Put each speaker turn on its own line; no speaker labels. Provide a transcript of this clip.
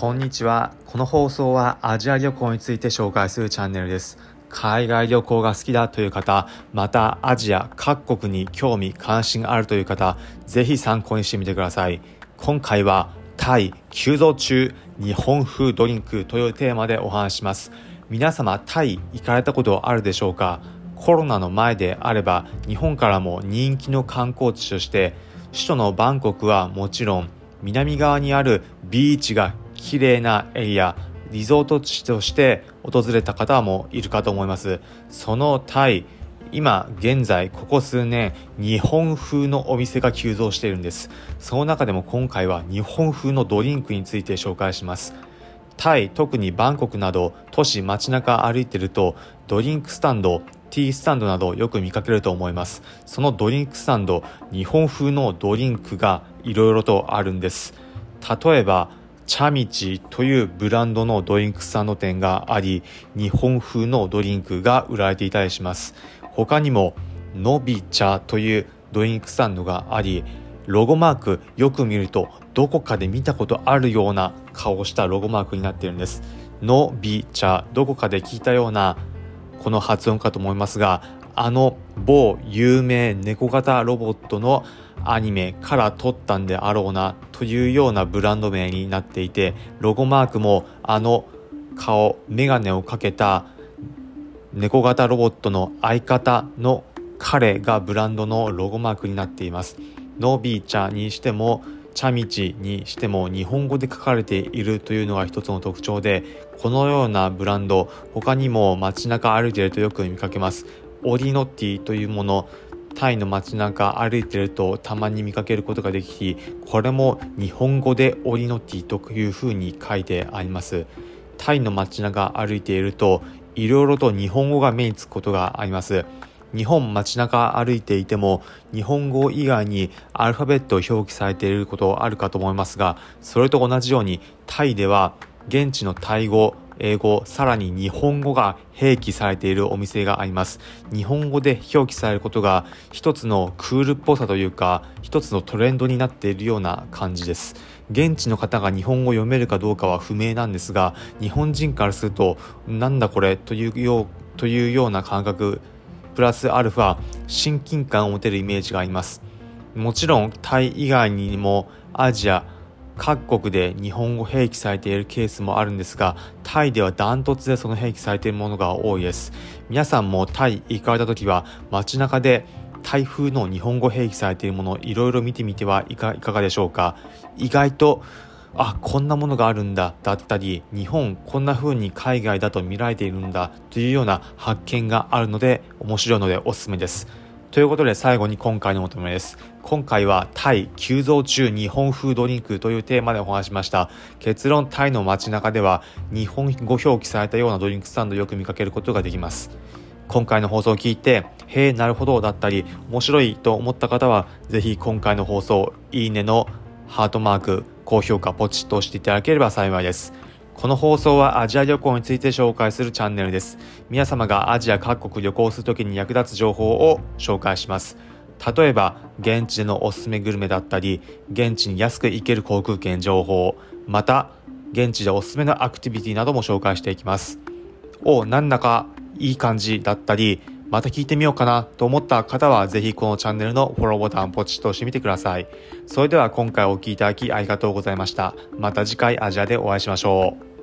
こんにちは。この放送はアジア旅行について紹介するチャンネルです。海外旅行が好きだという方、またアジア各国に興味関心があるという方、ぜひ参考にしてみてください。今回はタイ急増中日本風ドリンクというテーマでお話します。皆様タイ行かれたことあるでしょうか？コロナの前であれば日本からも人気の観光地として首都のバンコクはもちろん南側にあるビーチが綺麗なエリアリゾート地として訪れた方もいるかと思います。そのタイ今現在ここ数年日本風のお店が急増しているんです。その中でも今回は日本風のドリンクについて紹介します。タイ特にバンコクなど都市街中歩いてるとドリンクスタンドティースタンドなどよく見かけると思います。そのドリンクスタンド日本風のドリンクがいろいろとあるんです。例えばチャミチというブランドのドリンクスタンド店があり日本風のドリンクが売られていたりします。他にものび茶というドリンクスタンドがありロゴマークよく見るとどこかで見たことあるような顔をしたロゴマークになっているんです。のび茶どこかで聞いたようなこの発音かと思いますがあの某有名猫型ロボットのアニメから撮ったんであろうなというようなブランド名になっていてロゴマークもあの顔メガネをかけた猫型ロボットの相方の彼がブランドのロゴマークになっています。ノビーチャにしてもチャミチにしても日本語で書かれているというのが一つの特徴でこのようなブランド他にも街中歩いているとよく見かけます。オリノッティというものタイの街中歩いてるとたまに見かけることができこれも日本語でオリノティというふうに書いてあります。タイの街中歩いているといろいろと日本語が目につくことがあります。日本街中歩いていても日本語以外にアルファベットを表記されていることあるかと思いますがそれと同じようにタイでは現地のタイ語英語、さらに日本語が併記されているお店があります。日本語で表記されることが一つのクールっぽさというか、一つのトレンドになっているような感じです。現地の方が日本語を読めるかどうかは不明なんですが、日本人からすると、なんだこれというようというような感覚、プラスアルファ、親近感を持てるイメージがあります。もちろん、タイ以外にもアジア、各国で日本語併記されているケースもあるんですがタイではダントツでその併記されているものが多いです。皆さんもタイ行かれた時は街中で台風の日本語併記されているものいろいろ見てみてはいかがでしょうか。意外とあこんなものがあるんだだったり日本こんな風に海外だと見られているんだというような発見があるので面白いのでおすすめです。ということで最後に今回の求めです。今回はタイ急増中日本風ドリンクというテーマでお話しました。結論タイの街中では日本語表記されたようなドリンクスタンドをよく見かけることができます。今回の放送を聞いて、へえ、なるほどだったり、面白いと思った方は、ぜひ今回の放送、いいねのハートマーク、高評価ポチッと押していただければ幸いです。この放送はアジア旅行について紹介するチャンネルです。皆様がアジア各国旅行するときに役立つ情報を紹介します。例えば、現地でのおすすめグルメだったり、現地に安く行ける航空券情報、また、現地でおすすめのアクティビティなども紹介していきます。お、なんだかいい感じだったり、また聞いてみようかなと思った方は、ぜひこのチャンネルのフォローボタンポチッと押してみてください。それでは今回お聴きいただきありがとうございました。また次回アジアでお会いしましょう。